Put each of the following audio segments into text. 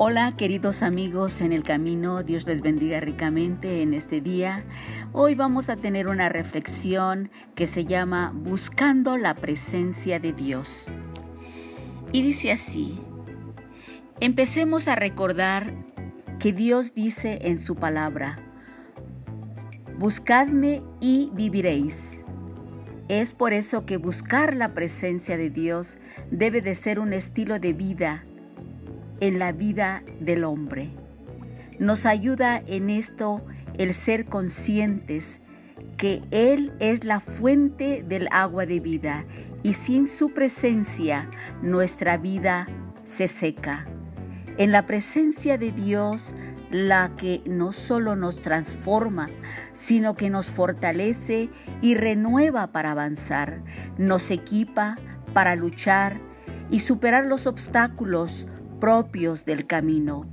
Hola queridos amigos en el camino, Dios les bendiga ricamente en este día. Hoy vamos a tener una reflexión que se llama Buscando la presencia de Dios. Y dice así, empecemos a recordar que Dios dice en su palabra, Buscadme y viviréis. Es por eso que buscar la presencia de Dios debe de ser un estilo de vida en la vida del hombre. Nos ayuda en esto el ser conscientes que Él es la fuente del agua de vida y sin su presencia nuestra vida se seca. En la presencia de Dios, la que no solo nos transforma, sino que nos fortalece y renueva para avanzar, nos equipa para luchar y superar los obstáculos, propios del camino.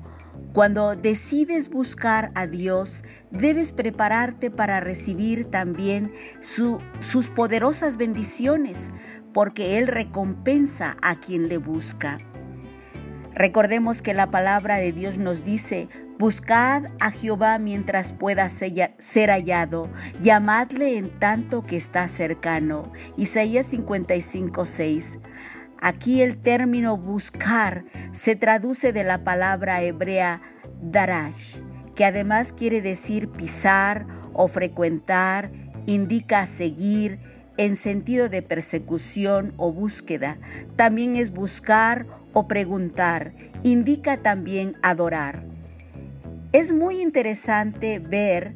Cuando decides buscar a Dios, debes prepararte para recibir también sus poderosas bendiciones, porque Él recompensa a quien le busca. Recordemos que la palabra de Dios nos dice, buscad a Jehová mientras pueda ser hallado, llamadle en tanto que está cercano. Isaías 55, 6. Aquí el término buscar se traduce de la palabra hebrea darash, que además quiere decir pisar o frecuentar, indica seguir en sentido de persecución o búsqueda. También es buscar o preguntar, indica también adorar. Es muy interesante ver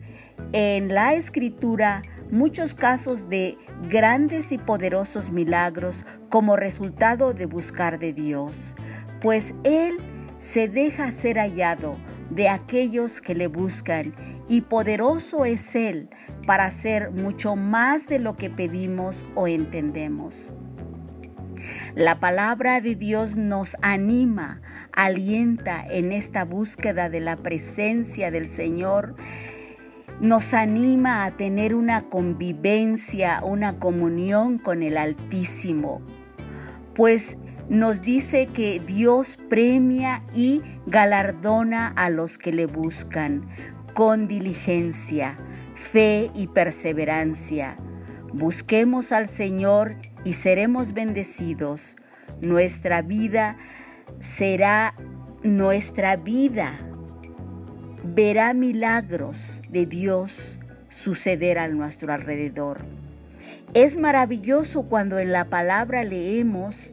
en la escritura muchos casos de grandes y poderosos milagros como resultado de buscar de Dios, pues Él se deja ser hallado de aquellos que le buscan y poderoso es Él para hacer mucho más de lo que pedimos o entendemos. La palabra de Dios nos anima, alienta en esta búsqueda de la presencia del Señor nos anima a tener una convivencia, una comunión con el Altísimo, pues nos dice que Dios premia y galardona a los que le buscan con diligencia, fe y perseverancia. Busquemos al Señor y seremos bendecidos. Nuestra vida será nuestra vida verá milagros de Dios suceder a nuestro alrededor. Es maravilloso cuando en la palabra leemos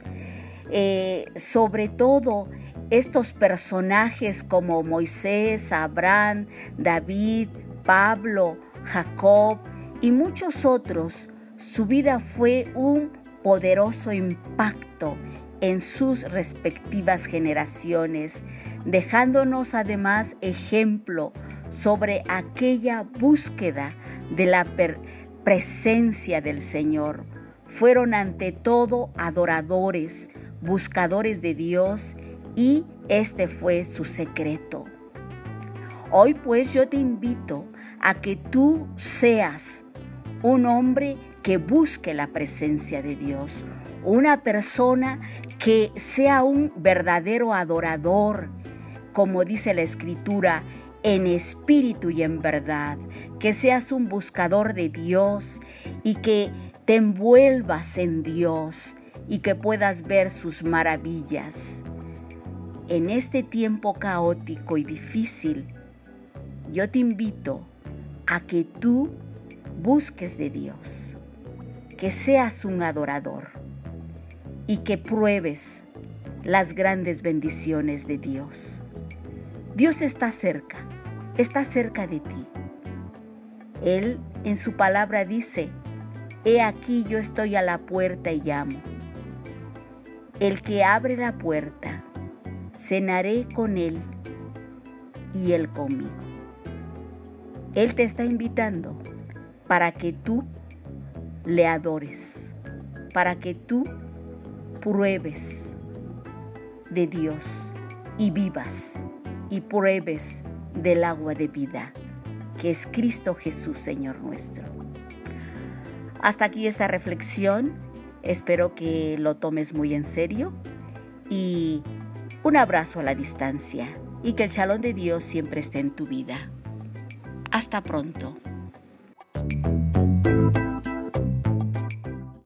eh, sobre todo estos personajes como Moisés, Abraham, David, Pablo, Jacob y muchos otros. Su vida fue un poderoso impacto en sus respectivas generaciones, dejándonos además ejemplo sobre aquella búsqueda de la presencia del Señor. Fueron ante todo adoradores, buscadores de Dios y este fue su secreto. Hoy pues yo te invito a que tú seas un hombre que busque la presencia de Dios, una persona que sea un verdadero adorador, como dice la escritura, en espíritu y en verdad, que seas un buscador de Dios y que te envuelvas en Dios y que puedas ver sus maravillas. En este tiempo caótico y difícil, yo te invito a que tú busques de Dios, que seas un adorador y que pruebes las grandes bendiciones de Dios. Dios está cerca, está cerca de ti. Él en su palabra dice, He aquí yo estoy a la puerta y llamo. El que abre la puerta, cenaré con él y él conmigo. Él te está invitando para que tú le adores, para que tú pruebes de Dios y vivas y pruebes del agua de vida, que es Cristo Jesús, Señor nuestro. Hasta aquí esta reflexión. Espero que lo tomes muy en serio y un abrazo a la distancia. y que el shalom de Dios siempre esté en tu vida. Hasta pronto.